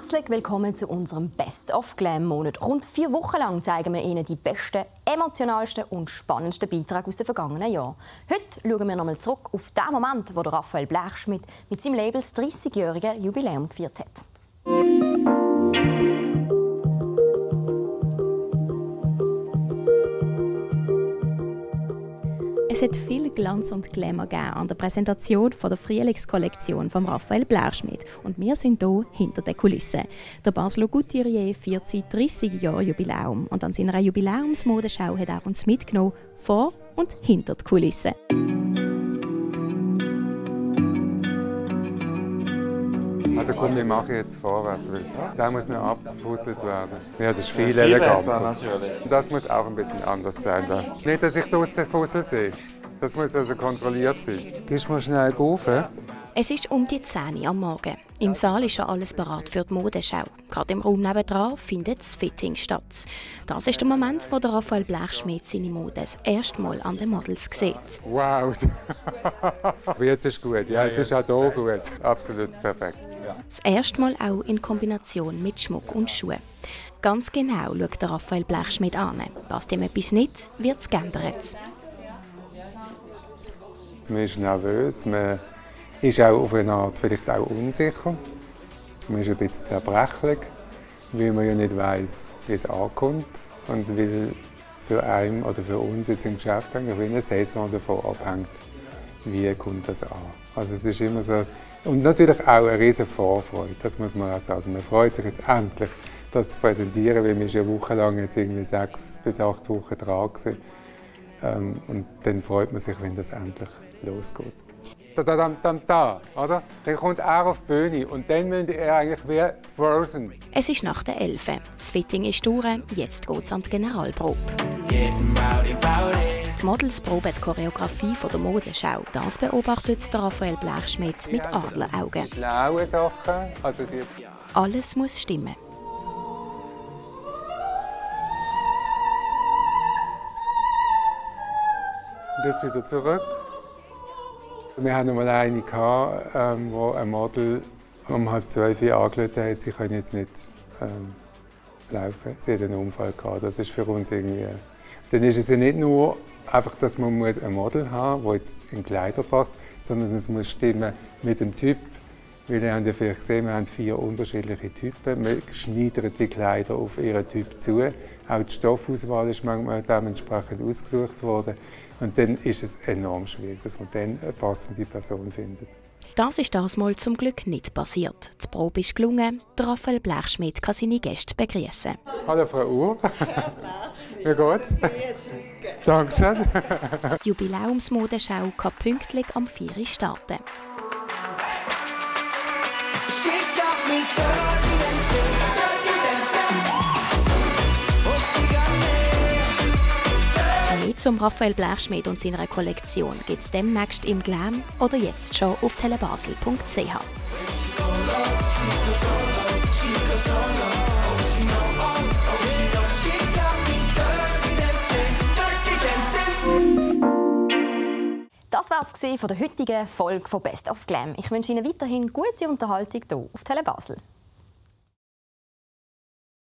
Herzlich willkommen zu unserem Best of Glam Monat. Rund vier Wochen lang zeigen wir Ihnen die besten, emotionalsten und spannendsten Beiträge aus den vergangenen Jahren. Heute schauen wir nochmal zurück auf den Moment, wo Raphael Blechschmidt mit seinem Label das 30-jährige Jubiläum gefeiert hat. Es hat viel Glanz und Glamour an der Präsentation von der Frühlingskollektion von Raphael Blauschmidt und wir sind hier hinter den Kulissen. Der Baslo Couturier feiert seit 30 Jahren Jubiläum und an seiner Jubiläumsmodenschau hat er uns mitgenommen vor und hinter die Kulissen. Also komm, wir machen jetzt vorwärts, weil der muss noch abgefusselt werden. Ja, das ist viel, viel eleganter. natürlich. Das muss auch ein bisschen anders sein. Da. Nicht, dass ich draussen Fussel sehe. Das muss also kontrolliert sein. Gehst du mal schnell rauf? Es ist um die 10 Uhr am Morgen. Im Saal ist schon alles bereit für die Modenschau. Gerade im Raum nebenan findet das Fitting statt. Das ist der Moment, wo der Raphael Blechschmidt seine Mode das erste Mal an den Models sieht. Wow! Aber jetzt ist gut. Ja, es ist auch hier gut. Absolut perfekt. Das erste Mal auch in Kombination mit Schmuck und Schuhen. Ganz genau schaut der Raphael Blechschmidt an. Passt ihm etwas nicht, wird es geändert. Man ist nervös, man ist auch auf eine Art vielleicht auch unsicher. Man ist ein bisschen zerbrechlich, weil man ja nicht weiß, wie es ankommt und weil für einen oder für uns jetzt im Geschäft eigentlich eine Saison davon abhängt, wie kommt das an. Also es ist immer so und natürlich auch eine riesige Vorfreude, das muss man auch sagen. Man freut sich jetzt endlich, das zu präsentieren, weil wir schon wochenlang jetzt irgendwie sechs bis acht Wochen dran waren. Ähm, und dann freut man sich, wenn das endlich losgeht. Da, da, da, da, da, oder? Dann kommt er auf die Bühne und dann müsste er eigentlich wie Frozen. Es ist nach der Elfe. Das Fitting ist durch, jetzt geht es an die Generalprobe. Die Models proben die Choreografie von der Modenschau. Das beobachtet Raphael Blechschmidt mit Adleraugen. Schlaue Sachen. Also die Alles muss stimmen. Und jetzt wieder zurück. Wir hatten mal eine, gehabt, ähm, wo ein Model um halb zwölf Uhr angerufen hat, sie können jetzt nicht ähm, laufen. Sie hat einen Unfall gehabt. Das ist für uns irgendwie. Dann ist es ja nicht nur einfach, dass man muss ein Model haben muss, das jetzt in Kleider passt, sondern es muss stimmen mit dem Typ. Weil ihr habt ja vielleicht gesehen, wir haben vier unterschiedliche Typen. Wir schneiden die Kleider auf ihren Typ zu. Auch die Stoffauswahl ist manchmal dementsprechend ausgesucht worden. Und dann ist es enorm schwierig, dass man dann eine passende Person findet. Das ist das mal zum Glück nicht passiert. Die Probe ist gelungen. Raphael Blechschmidt kann seine Gäste begrüßen. Hallo Frau Uhr. Wie geht's? Dankeschön. Die Jubiläumsmodenschau kann pünktlich am 4 Uhr starten. Zum Raphael Blechschmidt und seiner Kollektion gibt es demnächst im Glam oder jetzt schon auf telebasel.ch. Das von der heutigen Folge von Best of Glam. Ich wünsche Ihnen weiterhin gute Unterhaltung hier auf Telebasel.